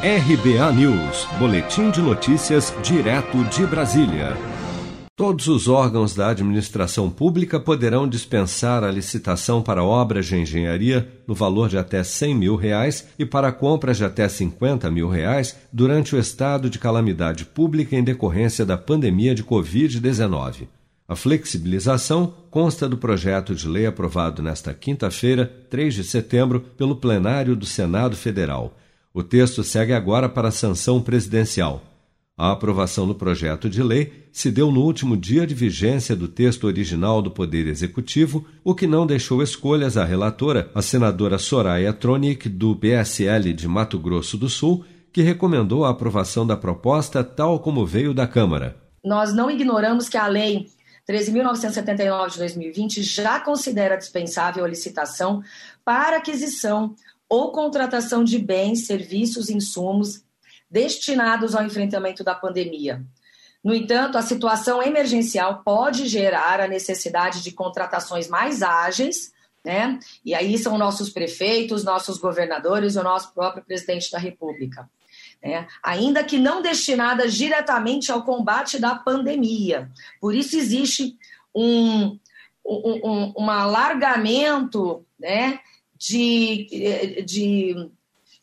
RBA News, Boletim de Notícias, direto de Brasília. Todos os órgãos da administração pública poderão dispensar a licitação para obras de engenharia no valor de até 100 mil reais e para compras de até 50 mil reais durante o estado de calamidade pública em decorrência da pandemia de Covid-19. A flexibilização consta do projeto de lei aprovado nesta quinta-feira, 3 de setembro, pelo plenário do Senado Federal. O texto segue agora para a sanção presidencial. A aprovação do projeto de lei se deu no último dia de vigência do texto original do Poder Executivo, o que não deixou escolhas à relatora, a senadora Soraya Tronic, do PSL de Mato Grosso do Sul, que recomendou a aprovação da proposta tal como veio da Câmara. Nós não ignoramos que a lei 13.979 de 2020 já considera dispensável a licitação para aquisição ou contratação de bens, serviços, insumos destinados ao enfrentamento da pandemia. No entanto, a situação emergencial pode gerar a necessidade de contratações mais ágeis, né? E aí são nossos prefeitos, nossos governadores, o nosso próprio presidente da República. Né? Ainda que não destinadas diretamente ao combate da pandemia. Por isso existe um, um, um, um alargamento né, de, de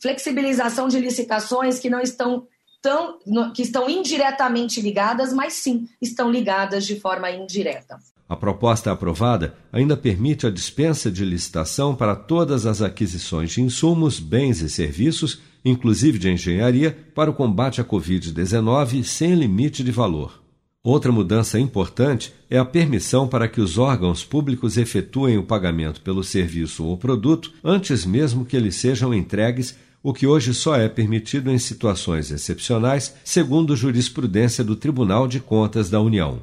flexibilização de licitações que não estão tão, que estão indiretamente ligadas, mas sim estão ligadas de forma indireta. A proposta aprovada ainda permite a dispensa de licitação para todas as aquisições de insumos, bens e serviços, inclusive de engenharia, para o combate à Covid-19 sem limite de valor. Outra mudança importante é a permissão para que os órgãos públicos efetuem o pagamento pelo serviço ou produto antes mesmo que eles sejam entregues, o que hoje só é permitido em situações excepcionais, segundo jurisprudência do Tribunal de Contas da União.